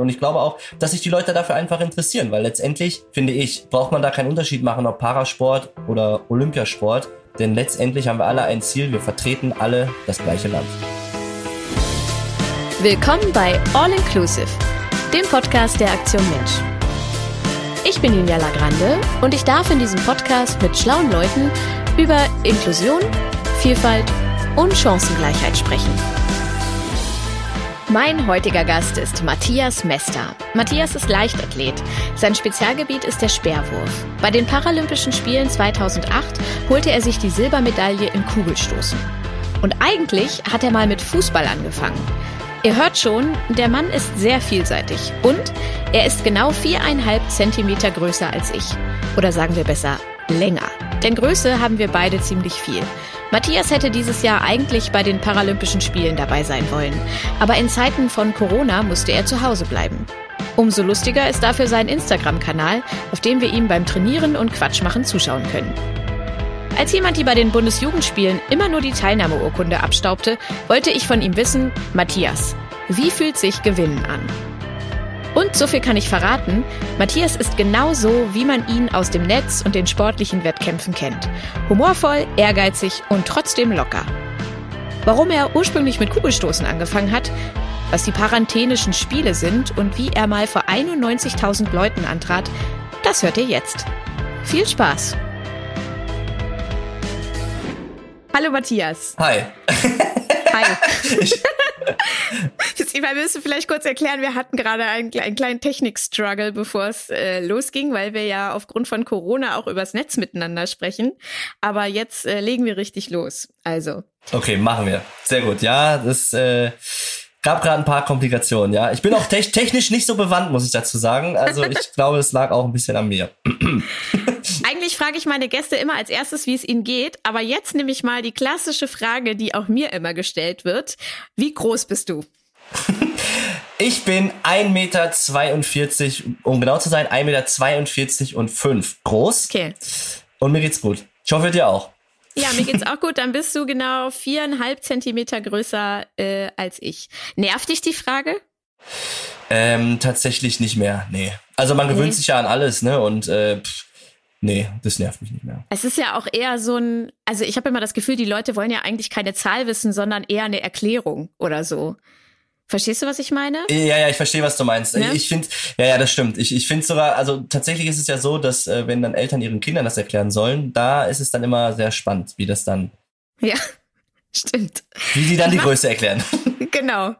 Und ich glaube auch, dass sich die Leute dafür einfach interessieren, weil letztendlich, finde ich, braucht man da keinen Unterschied machen, ob Parasport oder Olympiasport. Denn letztendlich haben wir alle ein Ziel, wir vertreten alle das gleiche Land. Willkommen bei All Inclusive, dem Podcast der Aktion Mensch. Ich bin Julia Lagrande und ich darf in diesem Podcast mit schlauen Leuten über Inklusion, Vielfalt und Chancengleichheit sprechen. Mein heutiger Gast ist Matthias Mester. Matthias ist Leichtathlet. Sein Spezialgebiet ist der Speerwurf. Bei den Paralympischen Spielen 2008 holte er sich die Silbermedaille im Kugelstoßen. Und eigentlich hat er mal mit Fußball angefangen. Ihr hört schon, der Mann ist sehr vielseitig und er ist genau viereinhalb Zentimeter größer als ich. Oder sagen wir besser, länger. Denn Größe haben wir beide ziemlich viel. Matthias hätte dieses Jahr eigentlich bei den Paralympischen Spielen dabei sein wollen. Aber in Zeiten von Corona musste er zu Hause bleiben. Umso lustiger ist dafür sein Instagram-Kanal, auf dem wir ihm beim Trainieren und Quatschmachen zuschauen können. Als jemand, die bei den Bundesjugendspielen immer nur die Teilnahmeurkunde abstaubte, wollte ich von ihm wissen, Matthias, wie fühlt sich Gewinnen an? Und so viel kann ich verraten, Matthias ist genau so, wie man ihn aus dem Netz und den sportlichen Wettkämpfen kennt. Humorvoll, ehrgeizig und trotzdem locker. Warum er ursprünglich mit Kugelstoßen angefangen hat, was die Paranthenischen Spiele sind und wie er mal vor 91.000 Leuten antrat, das hört ihr jetzt. Viel Spaß! Hallo Matthias. Hi. Hi. Jetzt, wir müssen vielleicht kurz erklären, wir hatten gerade einen, einen kleinen Technik-Struggle, bevor es äh, losging, weil wir ja aufgrund von Corona auch übers Netz miteinander sprechen. Aber jetzt äh, legen wir richtig los. Also. Okay, machen wir. Sehr gut. Ja, das äh, gab gerade ein paar Komplikationen, ja. Ich bin auch te technisch nicht so bewandt, muss ich dazu sagen. Also ich glaube, es lag auch ein bisschen an mir. Eigentlich frage ich meine Gäste immer als erstes, wie es ihnen geht. Aber jetzt nehme ich mal die klassische Frage, die auch mir immer gestellt wird. Wie groß bist du? Ich bin 1,42 Meter, um genau zu sein, 1,42 Meter und 5 groß. Okay. Und mir geht's gut. Ich hoffe, dir auch. Ja, mir geht's auch gut. Dann bist du genau viereinhalb Zentimeter größer äh, als ich. Nervt dich die Frage? Ähm, tatsächlich nicht mehr, nee. Also man gewöhnt nee. sich ja an alles, ne? Und äh, pff, nee, das nervt mich nicht mehr. Es ist ja auch eher so ein, also ich habe immer das Gefühl, die Leute wollen ja eigentlich keine Zahl wissen, sondern eher eine Erklärung oder so. Verstehst du, was ich meine? Ja, ja, ich verstehe, was du meinst. Ja? Ich finde, ja, ja, das stimmt. Ich, ich finde sogar, also tatsächlich ist es ja so, dass äh, wenn dann Eltern ihren Kindern das erklären sollen, da ist es dann immer sehr spannend, wie das dann. Ja, stimmt. Wie die dann die Größe erklären. Genau.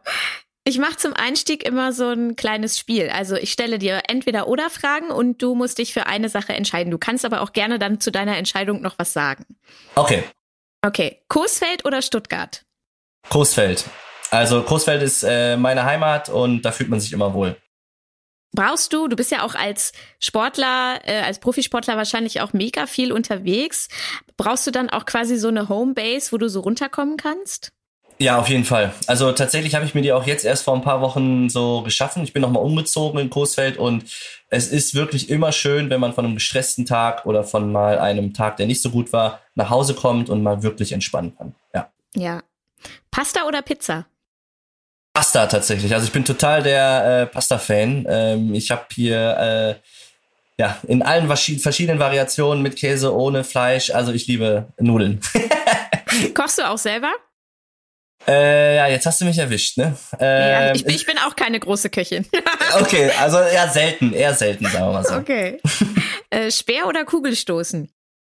Ich mache zum Einstieg immer so ein kleines Spiel. Also ich stelle dir entweder oder Fragen und du musst dich für eine Sache entscheiden. Du kannst aber auch gerne dann zu deiner Entscheidung noch was sagen. Okay. Okay. Coesfeld oder Stuttgart? Coesfeld. Also Coesfeld ist äh, meine Heimat und da fühlt man sich immer wohl. Brauchst du, du bist ja auch als Sportler, äh, als Profisportler wahrscheinlich auch mega viel unterwegs. Brauchst du dann auch quasi so eine Homebase, wo du so runterkommen kannst? Ja, auf jeden Fall. Also tatsächlich habe ich mir die auch jetzt erst vor ein paar Wochen so geschaffen. Ich bin nochmal umgezogen in Coesfeld und es ist wirklich immer schön, wenn man von einem gestressten Tag oder von mal einem Tag, der nicht so gut war, nach Hause kommt und mal wirklich entspannen kann. Ja. Ja. Pasta oder Pizza? Pasta tatsächlich. Also ich bin total der äh, Pasta-Fan. Ähm, ich habe hier äh, ja in allen verschiedenen Variationen mit Käse, ohne Fleisch. Also ich liebe Nudeln. Kochst du auch selber? Äh, ja, jetzt hast du mich erwischt, ne? Äh, ja, ich, bin, ich bin auch keine große Köchin. okay, also eher selten, eher selten, sagen wir mal so. Okay. Äh, Speer oder Kugelstoßen?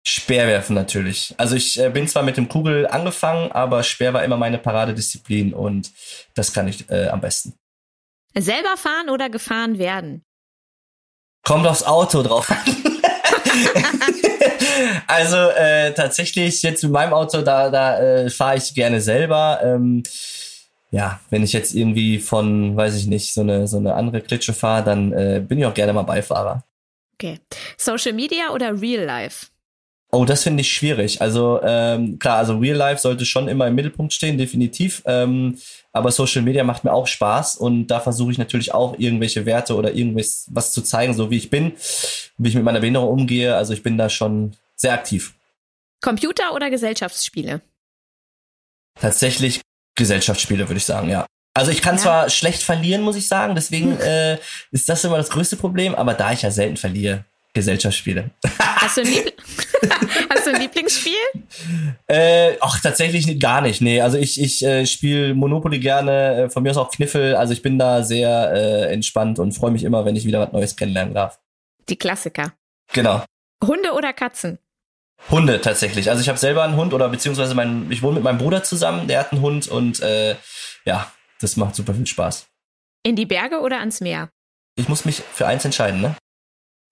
Speerwerfen natürlich. Also ich äh, bin zwar mit dem Kugel angefangen, aber Speer war immer meine Paradedisziplin und das kann ich äh, am besten. Selber fahren oder gefahren werden? Kommt aufs Auto drauf an. also äh, tatsächlich jetzt mit meinem Auto, da, da äh, fahre ich gerne selber. Ähm, ja, wenn ich jetzt irgendwie von, weiß ich nicht, so eine, so eine andere Klitsche fahre, dann äh, bin ich auch gerne mal Beifahrer. Okay. Social Media oder Real Life? Oh, das finde ich schwierig. Also ähm, klar, also Real Life sollte schon immer im Mittelpunkt stehen, definitiv. Ähm, aber Social Media macht mir auch Spaß und da versuche ich natürlich auch irgendwelche Werte oder irgendwas was zu zeigen, so wie ich bin, wie ich mit meiner Behinderung umgehe. Also ich bin da schon sehr aktiv. Computer oder Gesellschaftsspiele? Tatsächlich Gesellschaftsspiele, würde ich sagen, ja. Also ich kann ja. zwar schlecht verlieren, muss ich sagen, deswegen äh, ist das immer das größte Problem, aber da ich ja selten verliere, Gesellschaftsspiele. Hast du ein, Liebl Hast du ein Lieblingsspiel? Äh, ach, tatsächlich gar nicht. Nee, also ich, ich äh, spiele Monopoly gerne, äh, von mir aus auch Kniffel. Also ich bin da sehr äh, entspannt und freue mich immer, wenn ich wieder was Neues kennenlernen darf. Die Klassiker. Genau. Hunde oder Katzen? Hunde tatsächlich. Also ich habe selber einen Hund oder beziehungsweise mein, ich wohne mit meinem Bruder zusammen, der hat einen Hund und äh, ja, das macht super viel Spaß. In die Berge oder ans Meer? Ich muss mich für eins entscheiden, ne?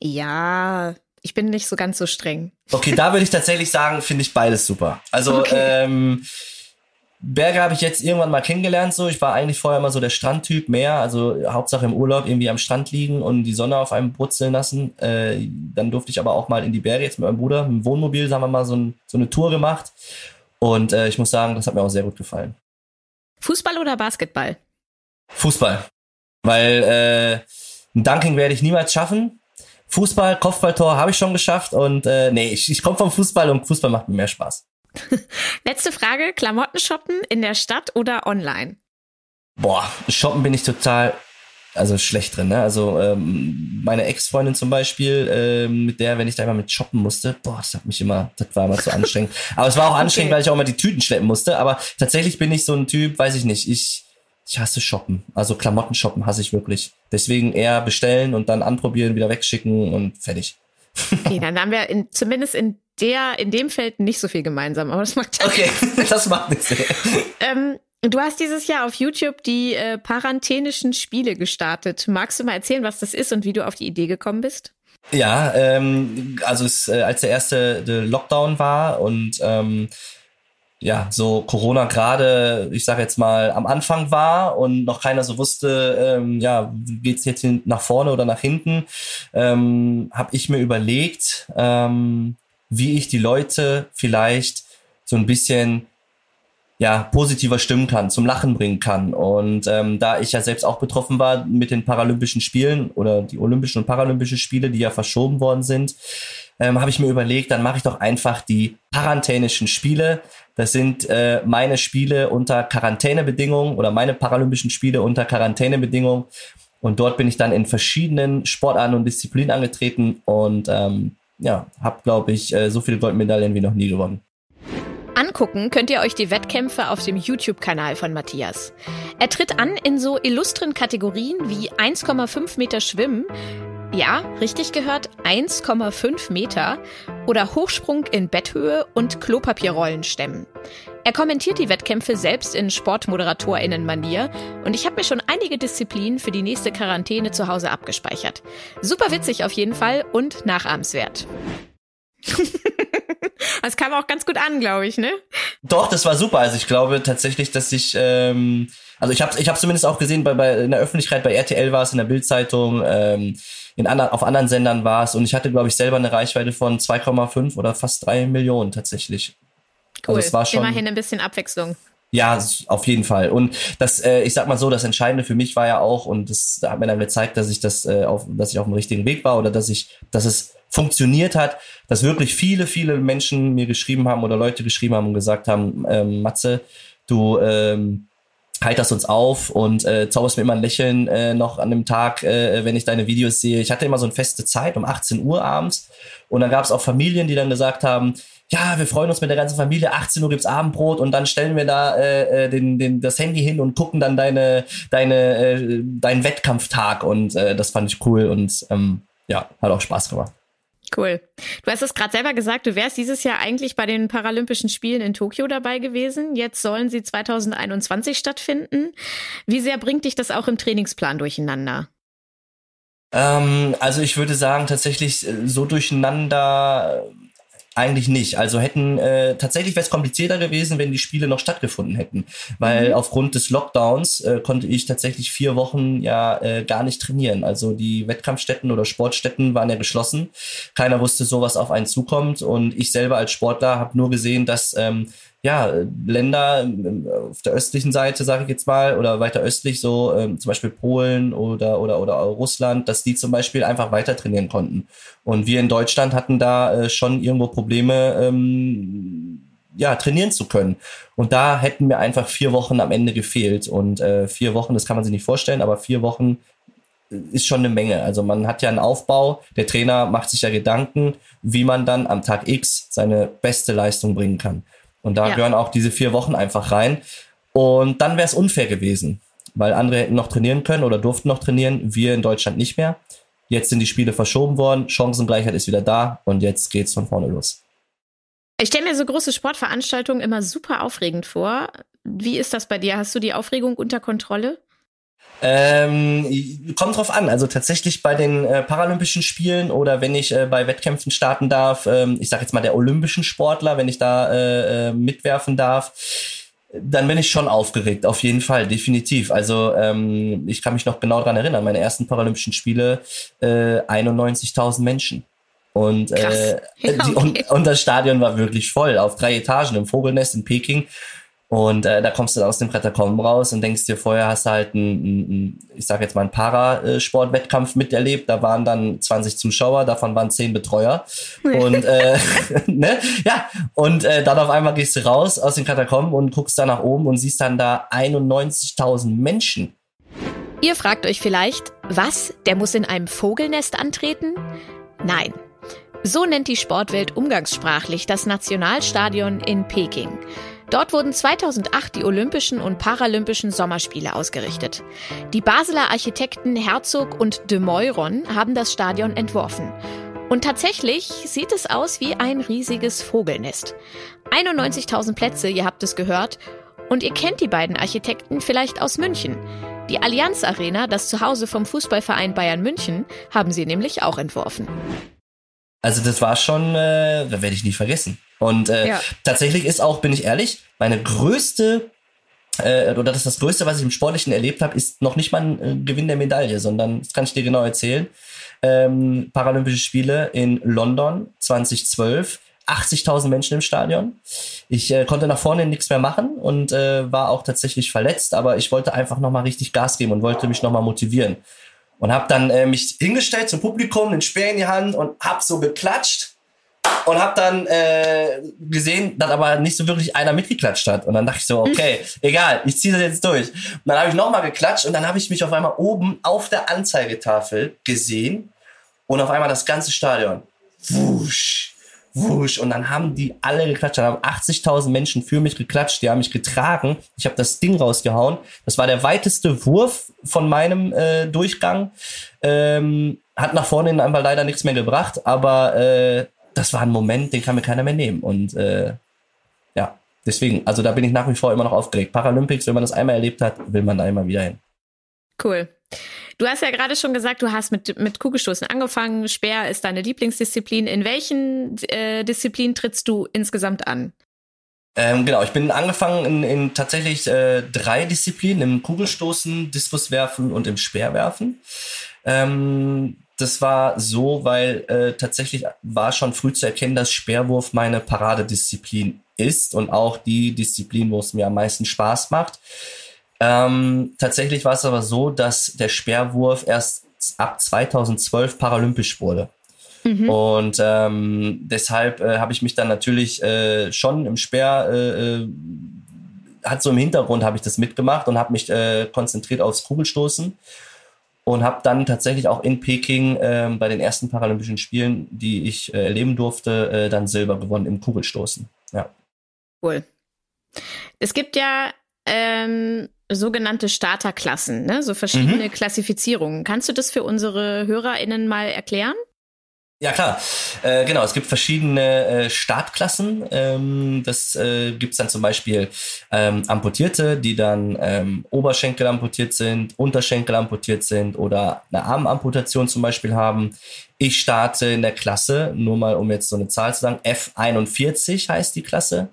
Ja, ich bin nicht so ganz so streng. Okay, da würde ich tatsächlich sagen, finde ich beides super. Also okay. ähm, Berge habe ich jetzt irgendwann mal kennengelernt. So, ich war eigentlich vorher immer so der Strandtyp, mehr, also Hauptsache im Urlaub irgendwie am Strand liegen und die Sonne auf einem brutzeln lassen. Äh, dann durfte ich aber auch mal in die Berge jetzt mit meinem Bruder, mit dem Wohnmobil, sagen wir mal so, ein, so eine Tour gemacht. Und äh, ich muss sagen, das hat mir auch sehr gut gefallen. Fußball oder Basketball? Fußball, weil äh, ein Dunking werde ich niemals schaffen. Fußball, Kopfballtor habe ich schon geschafft und äh, nee, ich, ich komme vom Fußball und Fußball macht mir mehr Spaß. Letzte Frage, Klamotten shoppen in der Stadt oder online? Boah, shoppen bin ich total also schlecht drin, ne? Also ähm, meine Ex-Freundin zum Beispiel, ähm, mit der, wenn ich da immer mit shoppen musste, boah, das hat mich immer, das war immer zu anstrengend. Aber es war auch anstrengend, okay. weil ich auch immer die Tüten schleppen musste. Aber tatsächlich bin ich so ein Typ, weiß ich nicht, ich, ich hasse shoppen. Also Klamotten shoppen hasse ich wirklich. Deswegen eher bestellen und dann anprobieren, wieder wegschicken und fertig. Okay, dann haben wir in, zumindest in der, in dem Feld nicht so viel gemeinsam, aber das macht ja Okay, das macht nichts. ähm, du hast dieses Jahr auf YouTube die äh, Paranthenischen Spiele gestartet. Magst du mal erzählen, was das ist und wie du auf die Idee gekommen bist? Ja, ähm, also es, äh, als der erste der Lockdown war und ähm, ja, so Corona gerade, ich sage jetzt mal, am Anfang war und noch keiner so wusste, ähm, ja, geht's jetzt nach vorne oder nach hinten, ähm, habe ich mir überlegt, ähm, wie ich die Leute vielleicht so ein bisschen ja, positiver stimmen kann, zum Lachen bringen kann. Und ähm, da ich ja selbst auch betroffen war mit den Paralympischen Spielen oder die Olympischen und Paralympischen Spiele, die ja verschoben worden sind, ähm, habe ich mir überlegt, dann mache ich doch einfach die Parantänischen Spiele. Das sind äh, meine Spiele unter Quarantänebedingungen oder meine Paralympischen Spiele unter Quarantänebedingungen. Und dort bin ich dann in verschiedenen Sportarten und Disziplinen angetreten und ähm, ja, habe, glaube ich, äh, so viele Goldmedaillen wie noch nie gewonnen. Angucken könnt ihr euch die Wettkämpfe auf dem YouTube-Kanal von Matthias. Er tritt an in so illustren Kategorien wie 1,5 Meter Schwimmen, ja, richtig gehört, 1,5 Meter oder Hochsprung in Betthöhe und Klopapierrollen stemmen. Er kommentiert die Wettkämpfe selbst in Sportmoderatorinnen-Manier und ich habe mir schon einige Disziplinen für die nächste Quarantäne zu Hause abgespeichert. Super witzig auf jeden Fall und nachahmenswert. das kam auch ganz gut an, glaube ich, ne? Doch, das war super. Also ich glaube tatsächlich, dass ich, ähm, also ich habe ich hab zumindest auch gesehen, bei, bei in der Öffentlichkeit, bei RTL war es, in der Bildzeitung, ähm, in anderen, auf anderen Sendern war es und ich hatte, glaube ich, selber eine Reichweite von 2,5 oder fast 3 Millionen tatsächlich. Cool. Also es war schon, Immerhin ein bisschen Abwechslung. Ja, auf jeden Fall. Und das, äh, ich sag mal so, das Entscheidende für mich war ja auch, und das hat mir dann gezeigt, dass ich das äh, auf, dass ich auf dem richtigen Weg war oder dass ich, dass es funktioniert hat, dass wirklich viele, viele Menschen mir geschrieben haben oder Leute geschrieben haben und gesagt haben, ähm, Matze, du ähm, heiterst uns auf und äh, zauberst mir immer ein Lächeln äh, noch an dem Tag, äh, wenn ich deine Videos sehe. Ich hatte immer so eine feste Zeit um 18 Uhr abends und dann gab es auch Familien, die dann gesagt haben, ja, wir freuen uns mit der ganzen Familie, 18 Uhr gibt's Abendbrot und dann stellen wir da äh, äh, den, den, das Handy hin und gucken dann deine, deine, äh, deinen Wettkampftag und äh, das fand ich cool und ähm, ja, hat auch Spaß gemacht. Cool. Du hast es gerade selber gesagt, du wärst dieses Jahr eigentlich bei den Paralympischen Spielen in Tokio dabei gewesen. Jetzt sollen sie 2021 stattfinden. Wie sehr bringt dich das auch im Trainingsplan durcheinander? Ähm, also ich würde sagen, tatsächlich äh, so durcheinander eigentlich nicht. Also hätten äh, tatsächlich wäre es komplizierter gewesen, wenn die Spiele noch stattgefunden hätten, weil mhm. aufgrund des Lockdowns äh, konnte ich tatsächlich vier Wochen ja äh, gar nicht trainieren. Also die Wettkampfstätten oder Sportstätten waren ja geschlossen. Keiner wusste, sowas auf einen zukommt und ich selber als Sportler habe nur gesehen, dass ähm, ja, Länder ähm, auf der östlichen Seite, sage ich jetzt mal, oder weiter östlich, so ähm, zum Beispiel Polen oder, oder, oder Russland, dass die zum Beispiel einfach weiter trainieren konnten. Und wir in Deutschland hatten da äh, schon irgendwo Probleme, ähm, ja, trainieren zu können. Und da hätten mir einfach vier Wochen am Ende gefehlt. Und äh, vier Wochen, das kann man sich nicht vorstellen, aber vier Wochen ist schon eine Menge. Also man hat ja einen Aufbau, der Trainer macht sich ja Gedanken, wie man dann am Tag X seine beste Leistung bringen kann. Und da ja. gehören auch diese vier Wochen einfach rein. Und dann wäre es unfair gewesen, weil andere hätten noch trainieren können oder durften noch trainieren, wir in Deutschland nicht mehr. Jetzt sind die Spiele verschoben worden, Chancengleichheit ist wieder da und jetzt geht's von vorne los. Ich stelle mir so große Sportveranstaltungen immer super aufregend vor. Wie ist das bei dir? Hast du die Aufregung unter Kontrolle? Ähm, kommt drauf an. Also tatsächlich bei den äh, Paralympischen Spielen oder wenn ich äh, bei Wettkämpfen starten darf, ähm, ich sage jetzt mal der olympischen Sportler, wenn ich da äh, äh, mitwerfen darf, dann bin ich schon aufgeregt, auf jeden Fall, definitiv. Also ähm, ich kann mich noch genau daran erinnern, meine ersten Paralympischen Spiele, äh, 91.000 Menschen. Und, äh, ja, okay. die, und, und das Stadion war wirklich voll, auf drei Etagen im Vogelnest in Peking. Und äh, da kommst du aus dem Katakomben raus und denkst dir, vorher hast du halt einen, ich sag jetzt mal, einen Parasportwettkampf miterlebt. Da waren dann 20 Zuschauer, davon waren 10 Betreuer. Und äh, ne? ja, und äh, dann auf einmal gehst du raus aus den Katakomben und guckst da nach oben und siehst dann da 91.000 Menschen. Ihr fragt euch vielleicht, was? Der muss in einem Vogelnest antreten? Nein. So nennt die Sportwelt umgangssprachlich das Nationalstadion in Peking. Dort wurden 2008 die Olympischen und Paralympischen Sommerspiele ausgerichtet. Die Basler Architekten Herzog und de Meuron haben das Stadion entworfen. Und tatsächlich sieht es aus wie ein riesiges Vogelnest. 91.000 Plätze, ihr habt es gehört. Und ihr kennt die beiden Architekten vielleicht aus München. Die Allianz Arena, das Zuhause vom Fußballverein Bayern München, haben sie nämlich auch entworfen. Also das war schon, äh, werde ich nie vergessen. Und äh, ja. tatsächlich ist auch, bin ich ehrlich, meine größte äh, oder das ist das Größte, was ich im Sportlichen erlebt habe, ist noch nicht mal ein äh, Gewinn der Medaille, sondern das kann ich dir genau erzählen. Ähm, Paralympische Spiele in London 2012. 80.000 Menschen im Stadion. Ich äh, konnte nach vorne nichts mehr machen und äh, war auch tatsächlich verletzt, aber ich wollte einfach nochmal richtig Gas geben und wollte mich nochmal motivieren. Und habe dann äh, mich hingestellt zum Publikum, den Speer in die Hand und hab so geklatscht und habe dann äh, gesehen, dass aber nicht so wirklich einer mitgeklatscht hat. Und dann dachte ich so, okay, egal, ich ziehe das jetzt durch. Und dann habe ich nochmal geklatscht und dann habe ich mich auf einmal oben auf der Anzeigetafel gesehen und auf einmal das ganze Stadion. Wusch, wusch. Und dann haben die alle geklatscht. Dann haben 80.000 Menschen für mich geklatscht. Die haben mich getragen. Ich habe das Ding rausgehauen. Das war der weiteste Wurf von meinem äh, Durchgang. Ähm, hat nach vorne hin einfach leider nichts mehr gebracht, aber äh, das war ein Moment, den kann mir keiner mehr nehmen. Und äh, ja, deswegen, also da bin ich nach wie vor immer noch aufgeregt. Paralympics, wenn man das einmal erlebt hat, will man da immer wieder hin. Cool. Du hast ja gerade schon gesagt, du hast mit, mit Kugelstoßen angefangen. Speer ist deine Lieblingsdisziplin. In welchen äh, Disziplinen trittst du insgesamt an? Ähm, genau, ich bin angefangen in, in tatsächlich äh, drei Disziplinen, im Kugelstoßen, Diskuswerfen und im Speerwerfen. Ähm, das war so, weil äh, tatsächlich war schon früh zu erkennen, dass Speerwurf meine Paradedisziplin ist und auch die Disziplin, wo es mir am meisten Spaß macht. Ähm, tatsächlich war es aber so, dass der Speerwurf erst ab 2012 paralympisch wurde. Mhm. Und ähm, deshalb äh, habe ich mich dann natürlich äh, schon im Speer, äh, äh hat so im Hintergrund habe ich das mitgemacht und habe mich äh, konzentriert aufs Kugelstoßen und habe dann tatsächlich auch in Peking äh, bei den ersten Paralympischen Spielen, die ich äh, erleben durfte, äh, dann Silber gewonnen im Kugelstoßen. Ja. Cool. Es gibt ja ähm, sogenannte Starterklassen, ne? so verschiedene mhm. Klassifizierungen. Kannst du das für unsere HörerInnen mal erklären? Ja klar, äh, genau. Es gibt verschiedene äh, Startklassen. Ähm, das äh, gibt dann zum Beispiel ähm, Amputierte, die dann ähm, Oberschenkel amputiert sind, Unterschenkel amputiert sind oder eine Armamputation zum Beispiel haben. Ich starte in der Klasse, nur mal um jetzt so eine Zahl zu sagen, F41 heißt die Klasse.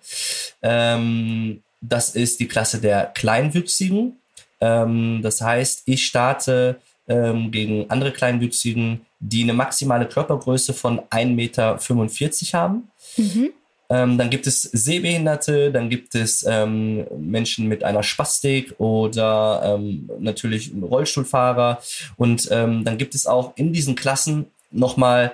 Ähm, das ist die Klasse der Kleinwüchsigen. Ähm, das heißt, ich starte ähm, gegen andere Kleinwüchsigen, die eine maximale Körpergröße von 1,45 Meter haben. Mhm. Ähm, dann gibt es Sehbehinderte, dann gibt es ähm, Menschen mit einer Spastik oder ähm, natürlich Rollstuhlfahrer. Und ähm, dann gibt es auch in diesen Klassen nochmal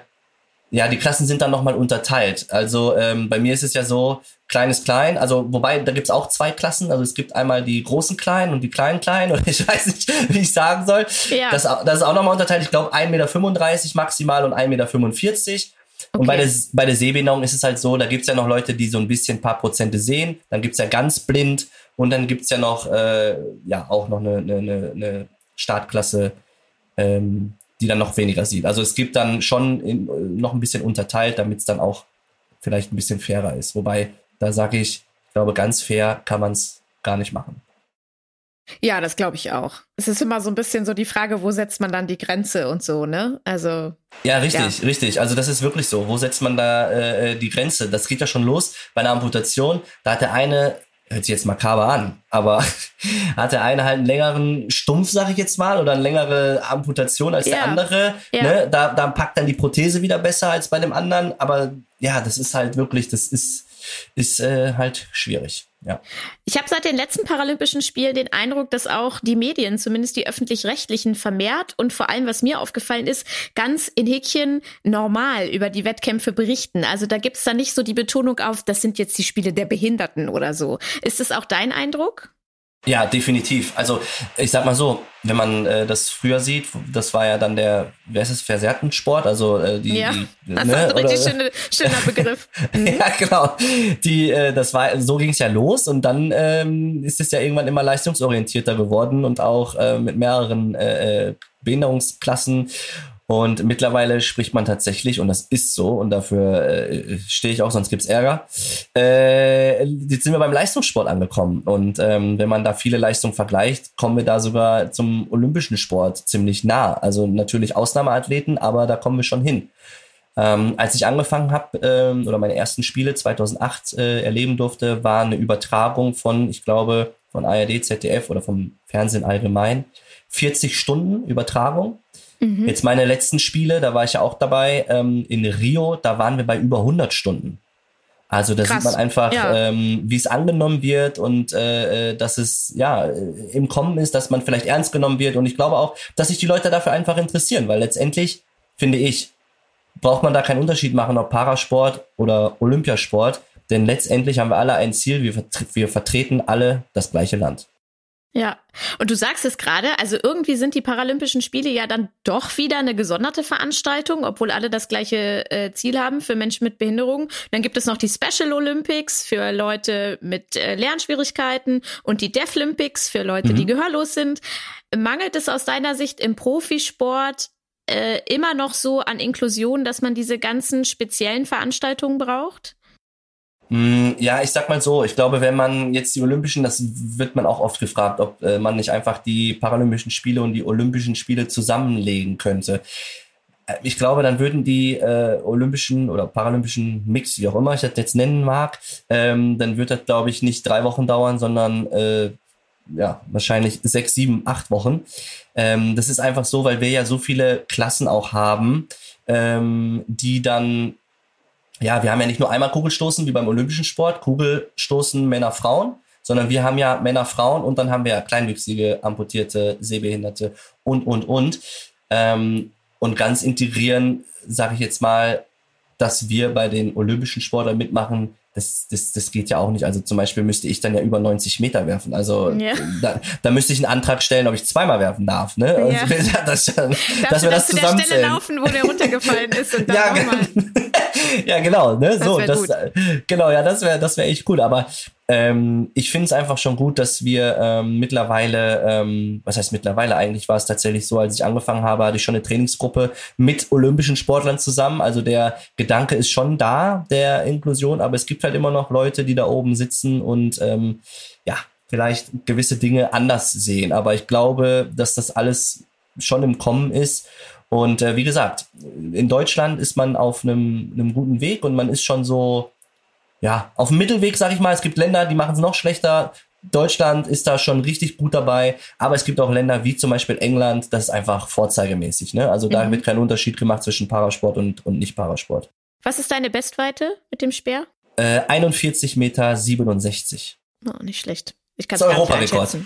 ja, die Klassen sind dann nochmal unterteilt. Also ähm, bei mir ist es ja so, kleines Klein, also wobei, da gibt's auch zwei Klassen. Also es gibt einmal die großen Kleinen und die kleinen Kleinen, oder ich weiß nicht, wie ich sagen soll. Ja. Das, das ist auch nochmal unterteilt. Ich glaube 1,35 Meter maximal und 1,45 Meter. Okay. Und bei der, bei der Sehbehinderung ist es halt so, da gibt's ja noch Leute, die so ein bisschen ein paar Prozente sehen. Dann gibt's ja ganz blind und dann gibt's ja noch, äh, ja, auch noch eine, eine, eine Startklasse, ähm, die dann noch weniger sieht. Also es gibt dann schon in, noch ein bisschen unterteilt, damit es dann auch vielleicht ein bisschen fairer ist. Wobei, da sage ich, ich glaube, ganz fair kann man es gar nicht machen. Ja, das glaube ich auch. Es ist immer so ein bisschen so die Frage, wo setzt man dann die Grenze und so, ne? Also. Ja, richtig, ja. richtig. Also das ist wirklich so. Wo setzt man da äh, die Grenze? Das geht ja schon los bei einer Amputation. Da hat der eine hört sich jetzt makaber an, aber hat der eine halt einen längeren Stumpf, sag ich jetzt mal, oder eine längere Amputation als ja. der andere. Ja. Ne? Da, da packt dann die Prothese wieder besser als bei dem anderen. Aber ja, das ist halt wirklich, das ist, ist äh, halt schwierig. Ja. Ich habe seit den letzten Paralympischen Spielen den Eindruck, dass auch die Medien, zumindest die öffentlich-rechtlichen, vermehrt und vor allem, was mir aufgefallen ist, ganz in Häkchen normal über die Wettkämpfe berichten. Also da gibt es da nicht so die Betonung auf, das sind jetzt die Spiele der Behinderten oder so. Ist das auch dein Eindruck? Ja, definitiv. Also ich sag mal so, wenn man äh, das früher sieht, das war ja dann der, wer ist es, Versehrtensport, also äh, die, ja, die das ne, ist ein richtig schöne, schöner Begriff. Mhm. ja, genau. Die, äh, das war, so ging es ja los und dann ähm, ist es ja irgendwann immer leistungsorientierter geworden und auch äh, mit mehreren äh, äh Behinderungsklassen und mittlerweile spricht man tatsächlich, und das ist so, und dafür äh, stehe ich auch, sonst gibt's Ärger, äh, jetzt sind wir beim Leistungssport angekommen. Und ähm, wenn man da viele Leistungen vergleicht, kommen wir da sogar zum olympischen Sport ziemlich nah. Also natürlich Ausnahmeathleten, aber da kommen wir schon hin. Ähm, als ich angefangen habe ähm, oder meine ersten Spiele 2008 äh, erleben durfte, war eine Übertragung von, ich glaube, von ARD, ZDF oder vom Fernsehen allgemein, 40 Stunden Übertragung Mhm. Jetzt meine letzten Spiele, da war ich ja auch dabei, ähm, in Rio, da waren wir bei über 100 Stunden. Also da Krass. sieht man einfach, ja. ähm, wie es angenommen wird und äh, äh, dass es ja im Kommen ist, dass man vielleicht ernst genommen wird. Und ich glaube auch, dass sich die Leute dafür einfach interessieren, weil letztendlich, finde ich, braucht man da keinen Unterschied machen, ob Parasport oder Olympiasport. Denn letztendlich haben wir alle ein Ziel, wir, wir vertreten alle das gleiche Land. Ja, und du sagst es gerade, also irgendwie sind die Paralympischen Spiele ja dann doch wieder eine gesonderte Veranstaltung, obwohl alle das gleiche äh, Ziel haben für Menschen mit Behinderung. Dann gibt es noch die Special Olympics für Leute mit äh, Lernschwierigkeiten und die Deaf Olympics für Leute, mhm. die gehörlos sind. Mangelt es aus deiner Sicht im Profisport äh, immer noch so an Inklusion, dass man diese ganzen speziellen Veranstaltungen braucht? Mm, ja, ich sag mal so, ich glaube, wenn man jetzt die Olympischen, das wird man auch oft gefragt, ob äh, man nicht einfach die Paralympischen Spiele und die Olympischen Spiele zusammenlegen könnte. Äh, ich glaube, dann würden die äh, Olympischen oder Paralympischen Mix, wie auch immer ich das jetzt nennen mag, ähm, dann wird das, glaube ich, nicht drei Wochen dauern, sondern äh, ja, wahrscheinlich sechs, sieben, acht Wochen. Ähm, das ist einfach so, weil wir ja so viele Klassen auch haben, ähm, die dann ja, wir haben ja nicht nur einmal Kugelstoßen wie beim olympischen Sport, Kugelstoßen Männer, Frauen, sondern wir haben ja Männer, Frauen und dann haben wir ja kleinwüchsige, amputierte, Sehbehinderte und, und, und. Ähm, und ganz integrieren, sage ich jetzt mal, dass wir bei den olympischen Sportlern mitmachen, das, das, das geht ja auch nicht. Also zum Beispiel müsste ich dann ja über 90 Meter werfen. Also ja. da, da müsste ich einen Antrag stellen, ob ich zweimal werfen darf. Ne? Ja. das, das, dass wir das zusammen Stelle laufen, wo der runtergefallen ist und dann ja, nochmal. ja, genau. Ne? Das so, das, genau, ja, das wäre das wäre echt cool. Aber ähm, ich finde es einfach schon gut, dass wir ähm, mittlerweile, ähm, was heißt mittlerweile, eigentlich war es tatsächlich so, als ich angefangen habe, hatte ich schon eine Trainingsgruppe mit olympischen Sportlern zusammen. Also der Gedanke ist schon da, der Inklusion, aber es gibt halt immer noch Leute, die da oben sitzen und ähm, ja, vielleicht gewisse Dinge anders sehen. Aber ich glaube, dass das alles schon im Kommen ist. Und äh, wie gesagt, in Deutschland ist man auf einem, einem guten Weg und man ist schon so ja, auf dem Mittelweg, sag ich mal. Es gibt Länder, die machen es noch schlechter. Deutschland ist da schon richtig gut dabei, aber es gibt auch Länder wie zum Beispiel England, das ist einfach vorzeigemäße. Ne? Also da mhm. wird kein Unterschied gemacht zwischen Parasport und, und Nicht-Parasport. Was ist deine Bestweite mit dem Speer? Äh, 41 Meter 67. Oh, nicht schlecht. Ich kann es Europarekord.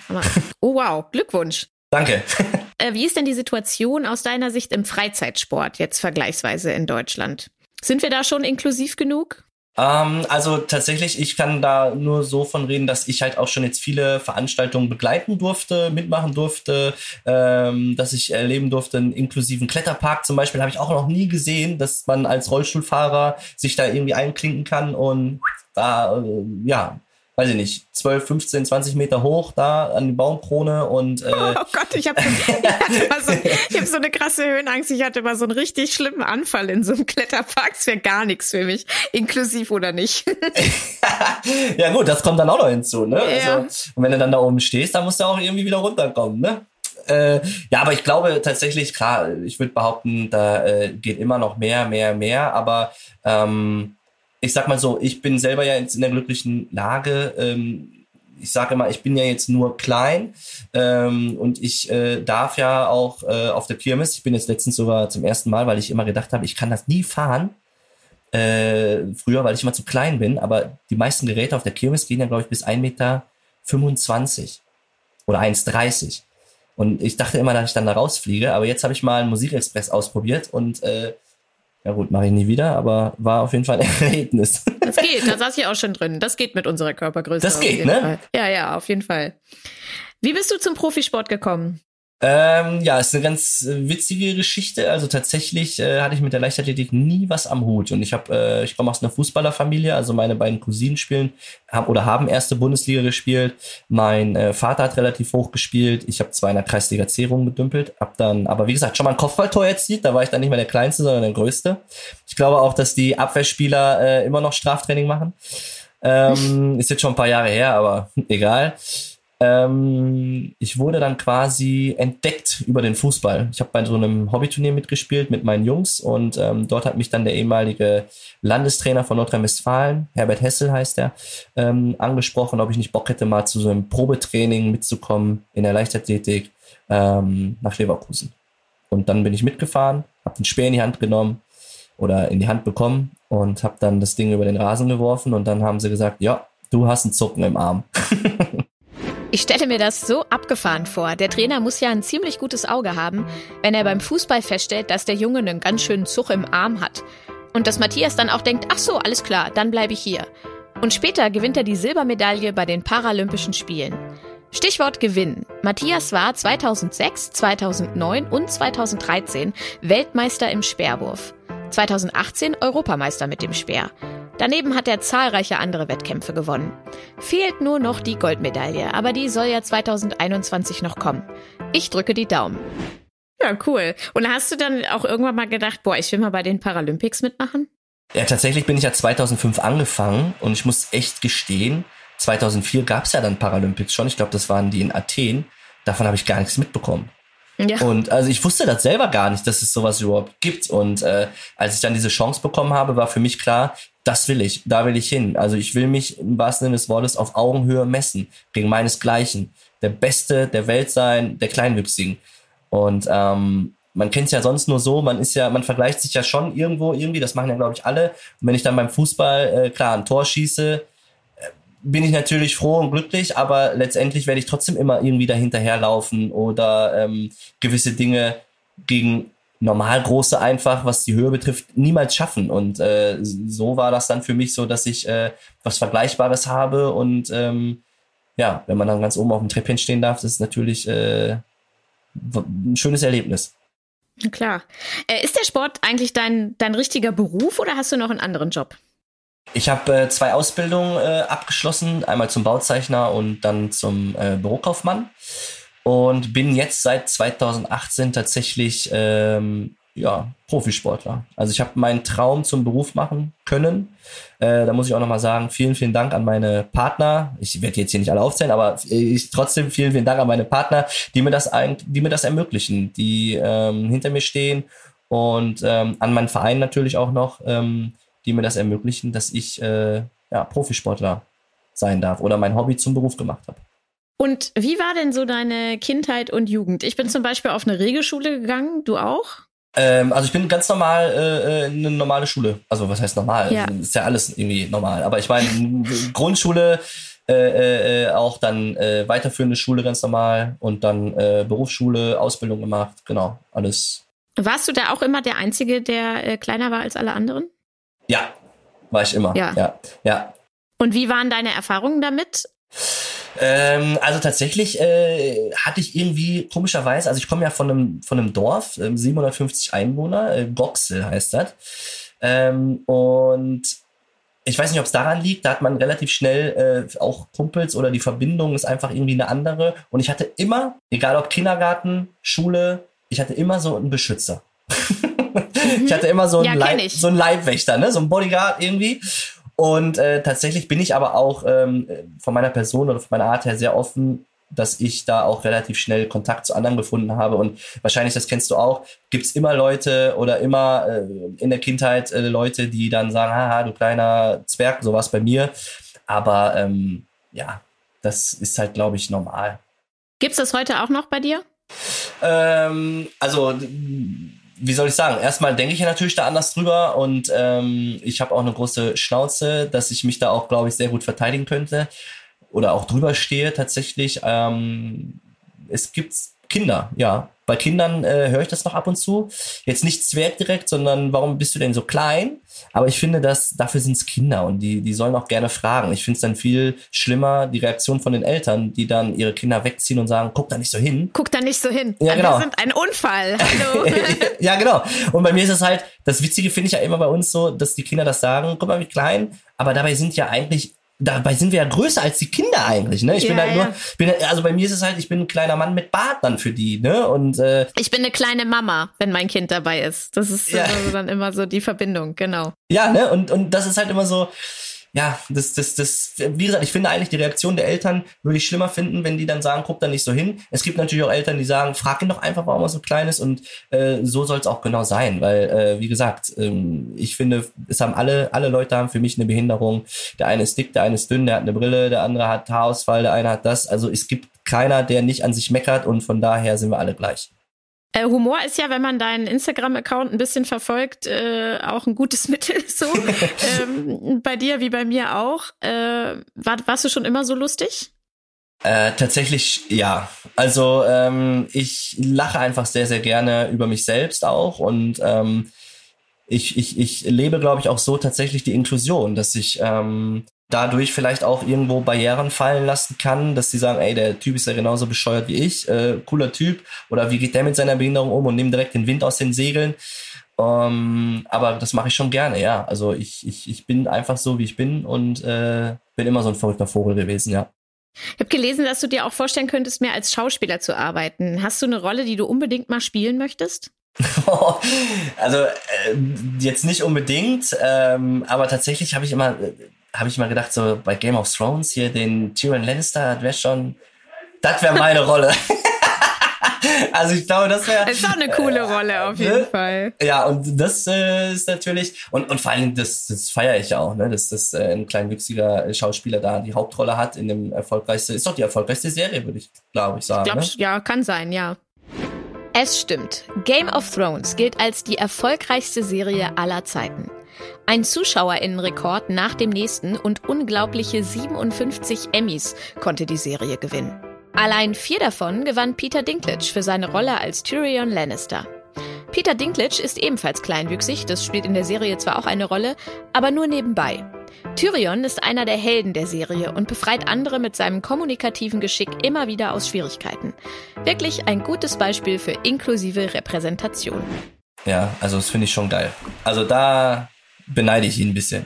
Oh wow, Glückwunsch. Danke. äh, wie ist denn die Situation aus deiner Sicht im Freizeitsport jetzt vergleichsweise in Deutschland? Sind wir da schon inklusiv genug? Ähm, also tatsächlich, ich kann da nur so von reden, dass ich halt auch schon jetzt viele Veranstaltungen begleiten durfte, mitmachen durfte, ähm, dass ich erleben durfte, einen inklusiven Kletterpark zum Beispiel, habe ich auch noch nie gesehen, dass man als Rollstuhlfahrer sich da irgendwie einklinken kann und da, äh, ja, weiß ich nicht, 12, 15, 20 Meter hoch da an die Baumkrone und äh, Oh Gott, ich habe so, ich hab so eine krasse Höhenangst. Ich hatte mal so einen richtig schlimmen Anfall in so einem Kletterpark. Das wäre gar nichts für mich, inklusiv oder nicht. ja gut, das kommt dann auch noch hinzu, ne? Ja. Also, und wenn du dann da oben stehst, dann musst du auch irgendwie wieder runterkommen, ne? Äh, ja, aber ich glaube tatsächlich, klar, ich würde behaupten, da äh, geht immer noch mehr, mehr, mehr, aber ähm, ich sag mal so, ich bin selber ja jetzt in der glücklichen Lage. Ähm, ich sage immer, ich bin ja jetzt nur klein ähm, und ich äh, darf ja auch äh, auf der Kirmes, ich bin jetzt letztens sogar zum ersten Mal, weil ich immer gedacht habe, ich kann das nie fahren. Äh, früher, weil ich immer zu klein bin, aber die meisten Geräte auf der Kirmes gehen ja, glaube ich, bis 1,25 Meter oder 1,30. Und ich dachte immer, dass ich dann da rausfliege, aber jetzt habe ich mal einen Musikexpress ausprobiert und äh, ja gut, mache ich nie wieder, aber war auf jeden Fall ein Erlebnis. Das geht, da saß ich auch schon drin. Das geht mit unserer Körpergröße. Das geht, ne? Fall. Ja, ja, auf jeden Fall. Wie bist du zum Profisport gekommen? Ähm, ja, ist eine ganz äh, witzige Geschichte. Also tatsächlich äh, hatte ich mit der Leichtathletik nie was am Hut. Und ich habe, äh, ich komme aus einer Fußballerfamilie. Also meine beiden Cousinen spielen haben oder haben erste Bundesliga gespielt. Mein äh, Vater hat relativ hoch gespielt. Ich habe zwar in der Kreisliga C rumgedümpelt, hab dann, aber wie gesagt, schon mal ein Kopfballtor erzielt. Da war ich dann nicht mehr der Kleinste, sondern der Größte. Ich glaube auch, dass die Abwehrspieler äh, immer noch Straftraining machen. Ähm, ist jetzt schon ein paar Jahre her, aber egal. Ähm, ich wurde dann quasi entdeckt über den Fußball. Ich habe bei so einem Hobbyturnier mitgespielt mit meinen Jungs und ähm, dort hat mich dann der ehemalige Landestrainer von Nordrhein-Westfalen, Herbert Hessel heißt er, ähm, angesprochen, ob ich nicht Bock hätte, mal zu so einem Probetraining mitzukommen in der Leichtathletik ähm, nach Leverkusen. Und dann bin ich mitgefahren, habe den Speer in die Hand genommen oder in die Hand bekommen und habe dann das Ding über den Rasen geworfen und dann haben sie gesagt, ja, du hast einen Zucken im Arm. Ich stelle mir das so abgefahren vor. Der Trainer muss ja ein ziemlich gutes Auge haben, wenn er beim Fußball feststellt, dass der Junge einen ganz schönen Zug im Arm hat. Und dass Matthias dann auch denkt, ach so, alles klar, dann bleibe ich hier. Und später gewinnt er die Silbermedaille bei den Paralympischen Spielen. Stichwort Gewinn. Matthias war 2006, 2009 und 2013 Weltmeister im Speerwurf. 2018 Europameister mit dem Speer. Daneben hat er zahlreiche andere Wettkämpfe gewonnen. Fehlt nur noch die Goldmedaille, aber die soll ja 2021 noch kommen. Ich drücke die Daumen. Ja, cool. Und hast du dann auch irgendwann mal gedacht, boah, ich will mal bei den Paralympics mitmachen? Ja, tatsächlich bin ich ja 2005 angefangen und ich muss echt gestehen, 2004 gab es ja dann Paralympics schon. Ich glaube, das waren die in Athen. Davon habe ich gar nichts mitbekommen. Ja. Und also ich wusste das selber gar nicht, dass es sowas überhaupt gibt. Und äh, als ich dann diese Chance bekommen habe, war für mich klar, das will ich, da will ich hin. Also ich will mich im wahrsten Sinne des Wortes auf Augenhöhe messen, gegen meinesgleichen. Der Beste der Welt sein, der Kleinwüchsigen. Und ähm, man kennt es ja sonst nur so, man ist ja, man vergleicht sich ja schon irgendwo irgendwie, das machen ja, glaube ich, alle. Und wenn ich dann beim Fußball, äh, klar, ein Tor schieße, bin ich natürlich froh und glücklich, aber letztendlich werde ich trotzdem immer irgendwie dahinterherlaufen oder ähm, gewisse Dinge gegen normal große einfach, was die Höhe betrifft, niemals schaffen. Und äh, so war das dann für mich so, dass ich äh, was Vergleichbares habe und ähm, ja, wenn man dann ganz oben auf dem Treppchen stehen darf, das ist natürlich äh, ein schönes Erlebnis. Klar. Äh, ist der Sport eigentlich dein, dein richtiger Beruf oder hast du noch einen anderen Job? Ich habe äh, zwei Ausbildungen äh, abgeschlossen, einmal zum Bauzeichner und dann zum äh, Bürokaufmann und bin jetzt seit 2018 tatsächlich ähm, ja Profisportler. Also ich habe meinen Traum zum Beruf machen können. Äh, da muss ich auch nochmal sagen, vielen, vielen Dank an meine Partner. Ich werde jetzt hier nicht alle aufzählen, aber ich trotzdem vielen, vielen Dank an meine Partner, die mir das eigentlich, die mir das ermöglichen, die ähm, hinter mir stehen und ähm, an meinen Verein natürlich auch noch. Ähm, die mir das ermöglichen, dass ich äh, ja, Profisportler sein darf oder mein Hobby zum Beruf gemacht habe. Und wie war denn so deine Kindheit und Jugend? Ich bin zum Beispiel auf eine Regelschule gegangen, du auch? Ähm, also ich bin ganz normal äh, in eine normale Schule. Also was heißt normal? Ja. Ist ja alles irgendwie normal. Aber ich meine Grundschule, äh, äh, äh, auch dann äh, weiterführende Schule ganz normal und dann äh, Berufsschule, Ausbildung gemacht. Genau, alles. Warst du da auch immer der Einzige, der äh, kleiner war als alle anderen? Ja, war ich immer. Ja. ja. ja. Und wie waren deine Erfahrungen damit? Ähm, also tatsächlich äh, hatte ich irgendwie komischerweise, also ich komme ja von einem, von einem Dorf, äh, 750 Einwohner, äh, Goxel heißt das. Ähm, und ich weiß nicht, ob es daran liegt, da hat man relativ schnell äh, auch Kumpels oder die Verbindung ist einfach irgendwie eine andere. Und ich hatte immer, egal ob Kindergarten, Schule, ich hatte immer so einen Beschützer. Mhm. ich hatte immer so einen, ja, Leib, so einen Leibwächter, ne? so einen Bodyguard irgendwie. Und äh, tatsächlich bin ich aber auch ähm, von meiner Person oder von meiner Art her sehr offen, dass ich da auch relativ schnell Kontakt zu anderen gefunden habe. Und wahrscheinlich, das kennst du auch, gibt's immer Leute oder immer äh, in der Kindheit äh, Leute, die dann sagen, haha, du kleiner Zwerg, sowas bei mir. Aber ähm, ja, das ist halt, glaube ich, normal. Gibt's das heute auch noch bei dir? Ähm, also wie soll ich sagen? Erstmal denke ich ja natürlich da anders drüber und ähm, ich habe auch eine große Schnauze, dass ich mich da auch, glaube ich, sehr gut verteidigen könnte oder auch drüber stehe tatsächlich. Ähm, es gibt Kinder, ja. Bei Kindern äh, höre ich das noch ab und zu. Jetzt nicht Zwerg direkt, sondern warum bist du denn so klein? Aber ich finde, dass dafür sind es Kinder und die, die sollen auch gerne fragen. Ich finde es dann viel schlimmer, die Reaktion von den Eltern, die dann ihre Kinder wegziehen und sagen, guck da nicht so hin. Guck da nicht so hin. Ja, genau. Wir sind ein Unfall. Hallo. ja, genau. Und bei mir ist es halt, das Witzige finde ich ja immer bei uns so, dass die Kinder das sagen, guck mal, wie klein. Aber dabei sind ja eigentlich dabei sind wir ja größer als die Kinder eigentlich, ne? Ich ja, bin halt ja. nur, bin, also bei mir ist es halt, ich bin ein kleiner Mann mit Bart dann für die, ne? Und äh, ich bin eine kleine Mama, wenn mein Kind dabei ist. Das ist ja. also dann immer so die Verbindung, genau. Ja, ne? Und und das ist halt immer so, ja, das, das, das, wie gesagt, ich finde eigentlich die Reaktion der Eltern würde ich schlimmer finden, wenn die dann sagen, guck da nicht so hin. Es gibt natürlich auch Eltern, die sagen, frag ihn doch einfach, warum er so klein ist und äh, so soll es auch genau sein, weil, äh, wie gesagt, ähm, ich finde, es haben alle, alle Leute haben für mich eine Behinderung. Der eine ist dick, der eine ist dünn, der hat eine Brille, der andere hat Haarausfall, der eine hat das. Also es gibt keiner, der nicht an sich meckert und von daher sind wir alle gleich. Äh, Humor ist ja, wenn man deinen Instagram-Account ein bisschen verfolgt, äh, auch ein gutes Mittel. So ähm, bei dir wie bei mir auch. Äh, war, warst du schon immer so lustig? Äh, tatsächlich ja. Also ähm, ich lache einfach sehr, sehr gerne über mich selbst auch und ähm, ich, ich, ich lebe, glaube ich, auch so tatsächlich die Inklusion, dass ich ähm, dadurch vielleicht auch irgendwo Barrieren fallen lassen kann, dass sie sagen, ey, der Typ ist ja genauso bescheuert wie ich, äh, cooler Typ, oder wie geht der mit seiner Behinderung um und nimmt direkt den Wind aus den Segeln. Ähm, aber das mache ich schon gerne, ja. Also ich, ich, ich bin einfach so, wie ich bin und äh, bin immer so ein verrückter Vogel gewesen, ja. Ich habe gelesen, dass du dir auch vorstellen könntest, mehr als Schauspieler zu arbeiten. Hast du eine Rolle, die du unbedingt mal spielen möchtest? also äh, jetzt nicht unbedingt, ähm, aber tatsächlich habe ich immer äh, habe ich mal gedacht, so bei Game of Thrones hier den Tyrion Lannister, das wäre schon, das wäre meine Rolle. also ich glaube, das wäre. Ist auch eine coole äh, Rolle auf jeden ne? Fall. Ja, und das äh, ist natürlich und und vor allem das das feiere ich auch, ne, dass das äh, ein kleinwüchsiger Schauspieler da die Hauptrolle hat in dem erfolgreichste ist doch die erfolgreichste Serie, würde ich glaube ich sagen. Ich glaube, ne? ja, kann sein, ja. Es stimmt. Game of Thrones gilt als die erfolgreichste Serie aller Zeiten. Ein Zuschauerinnenrekord nach dem nächsten und unglaubliche 57 Emmys konnte die Serie gewinnen. Allein vier davon gewann Peter Dinklage für seine Rolle als Tyrion Lannister. Peter Dinklage ist ebenfalls kleinwüchsig, das spielt in der Serie zwar auch eine Rolle, aber nur nebenbei. Tyrion ist einer der Helden der Serie und befreit andere mit seinem kommunikativen Geschick immer wieder aus Schwierigkeiten. Wirklich ein gutes Beispiel für inklusive Repräsentation. Ja, also das finde ich schon geil. Also da beneide ich ihn ein bisschen.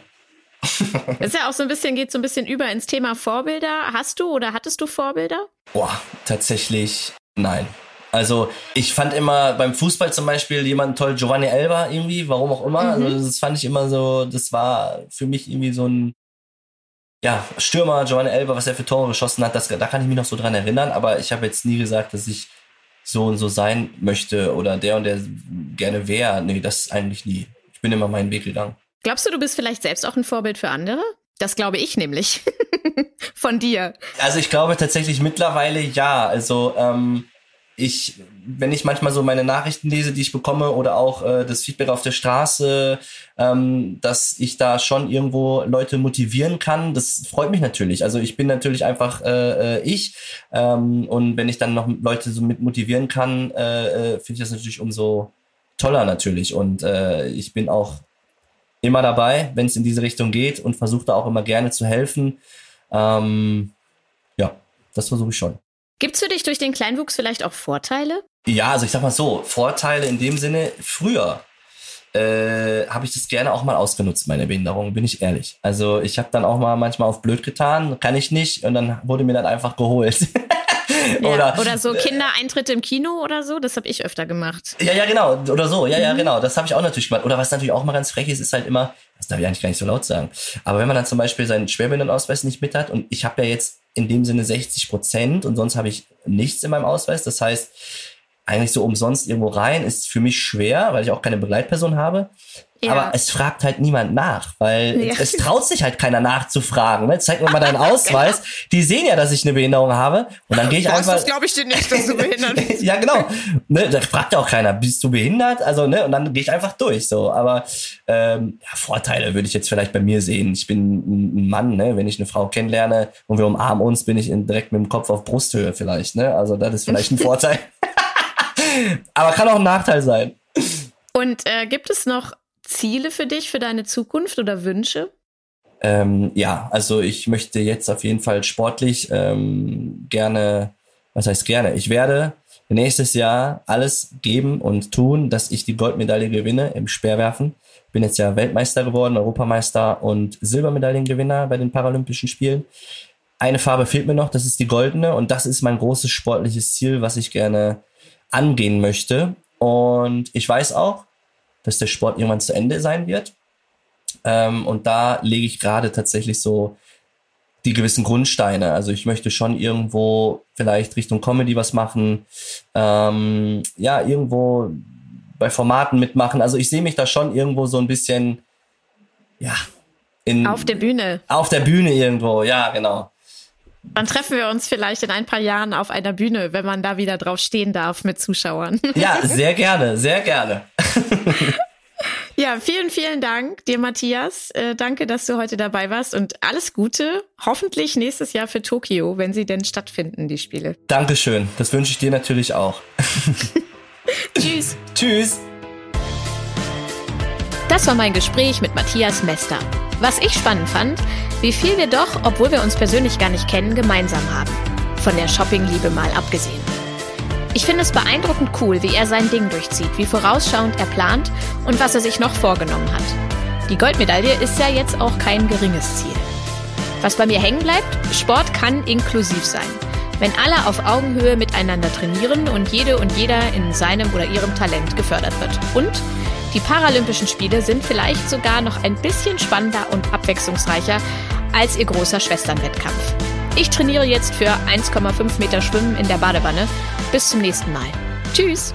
ist ja auch so ein bisschen, geht so ein bisschen über ins Thema Vorbilder. Hast du oder hattest du Vorbilder? Boah, tatsächlich nein. Also ich fand immer beim Fußball zum Beispiel jemanden toll, Giovanni Elba irgendwie, warum auch immer. Also, mhm. Also das fand ich immer so, das war für mich irgendwie so ein ja, Stürmer, Giovanni Elba, was er für Tore geschossen hat, das, da kann ich mich noch so dran erinnern, aber ich habe jetzt nie gesagt, dass ich so und so sein möchte oder der und der gerne wäre. Nee, das eigentlich nie. Ich bin immer meinen Weg gegangen. Glaubst du, du bist vielleicht selbst auch ein Vorbild für andere? Das glaube ich nämlich. Von dir. Also ich glaube tatsächlich mittlerweile ja. Also ähm, ich, wenn ich manchmal so meine Nachrichten lese, die ich bekomme, oder auch äh, das Feedback auf der Straße, ähm, dass ich da schon irgendwo Leute motivieren kann, das freut mich natürlich. Also ich bin natürlich einfach äh, äh ich. Ähm, und wenn ich dann noch Leute so mit motivieren kann, äh, äh finde ich das natürlich umso toller natürlich. Und äh, ich bin auch immer dabei, wenn es in diese Richtung geht und versuche da auch immer gerne zu helfen. Ähm, ja, das versuche ich schon. Gibt es für dich durch den Kleinwuchs vielleicht auch Vorteile? Ja, also ich sag mal so, Vorteile in dem Sinne, früher äh, habe ich das gerne auch mal ausgenutzt, meine Behinderung, bin ich ehrlich. Also ich habe dann auch mal manchmal auf blöd getan, kann ich nicht und dann wurde mir dann einfach geholt. Ja, oder, oder so Kindereintritte im Kino oder so, das habe ich öfter gemacht. Ja, ja, genau. Oder so, ja, ja, mhm. genau. Das habe ich auch natürlich gemacht. Oder was natürlich auch mal ganz frech ist, ist halt immer, das darf ich eigentlich gar nicht so laut sagen. Aber wenn man dann zum Beispiel seinen Schwerbehindertenausweis nicht mit hat und ich habe ja jetzt in dem Sinne 60 Prozent und sonst habe ich nichts in meinem Ausweis. Das heißt, eigentlich so umsonst irgendwo rein ist für mich schwer, weil ich auch keine Begleitperson habe. Ja. Aber es fragt halt niemand nach, weil ja. es traut sich halt keiner nachzufragen. Ne? Zeig mir mal deinen Ausweis. Die sehen ja, dass ich eine Behinderung habe. Und dann gehe ich Was, einfach. Das glaube ich dir nicht, dass du behindert bist. ja, genau. Ne, da fragt ja auch keiner, bist du behindert? Also, ne, und dann gehe ich einfach durch. So. Aber ähm, ja, Vorteile würde ich jetzt vielleicht bei mir sehen. Ich bin ein Mann, ne? Wenn ich eine Frau kennenlerne und wir umarmen uns, bin ich direkt mit dem Kopf auf Brusthöhe vielleicht. Ne? Also, das ist vielleicht ein Vorteil. Aber kann auch ein Nachteil sein. Und äh, gibt es noch Ziele für dich, für deine Zukunft oder Wünsche? Ähm, ja, also ich möchte jetzt auf jeden Fall sportlich ähm, gerne, was heißt gerne, ich werde nächstes Jahr alles geben und tun, dass ich die Goldmedaille gewinne im Speerwerfen. Bin jetzt ja Weltmeister geworden, Europameister und Silbermedaillengewinner bei den Paralympischen Spielen. Eine Farbe fehlt mir noch, das ist die goldene und das ist mein großes sportliches Ziel, was ich gerne angehen möchte. Und ich weiß auch, dass der Sport irgendwann zu Ende sein wird. Ähm, und da lege ich gerade tatsächlich so die gewissen Grundsteine. Also ich möchte schon irgendwo vielleicht Richtung Comedy was machen, ähm, ja, irgendwo bei Formaten mitmachen. Also ich sehe mich da schon irgendwo so ein bisschen, ja, in, auf der Bühne. Auf der Bühne irgendwo, ja, genau. Dann treffen wir uns vielleicht in ein paar Jahren auf einer Bühne, wenn man da wieder drauf stehen darf mit Zuschauern. Ja, sehr gerne, sehr gerne. Ja, vielen, vielen Dank dir, Matthias. Äh, danke, dass du heute dabei warst und alles Gute. Hoffentlich nächstes Jahr für Tokio, wenn sie denn stattfinden, die Spiele. Dankeschön. Das wünsche ich dir natürlich auch. Tschüss. Tschüss. Das war mein Gespräch mit Matthias Mester. Was ich spannend fand, wie viel wir doch, obwohl wir uns persönlich gar nicht kennen, gemeinsam haben. Von der Shoppingliebe mal abgesehen. Ich finde es beeindruckend cool, wie er sein Ding durchzieht, wie vorausschauend er plant und was er sich noch vorgenommen hat. Die Goldmedaille ist ja jetzt auch kein geringes Ziel. Was bei mir hängen bleibt, Sport kann inklusiv sein. Wenn alle auf Augenhöhe miteinander trainieren und jede und jeder in seinem oder ihrem Talent gefördert wird. Und die Paralympischen Spiele sind vielleicht sogar noch ein bisschen spannender und abwechslungsreicher als ihr großer Schwesternwettkampf. Ich trainiere jetzt für 1,5 Meter Schwimmen in der Badewanne. Bis zum nächsten Mal. Tschüss!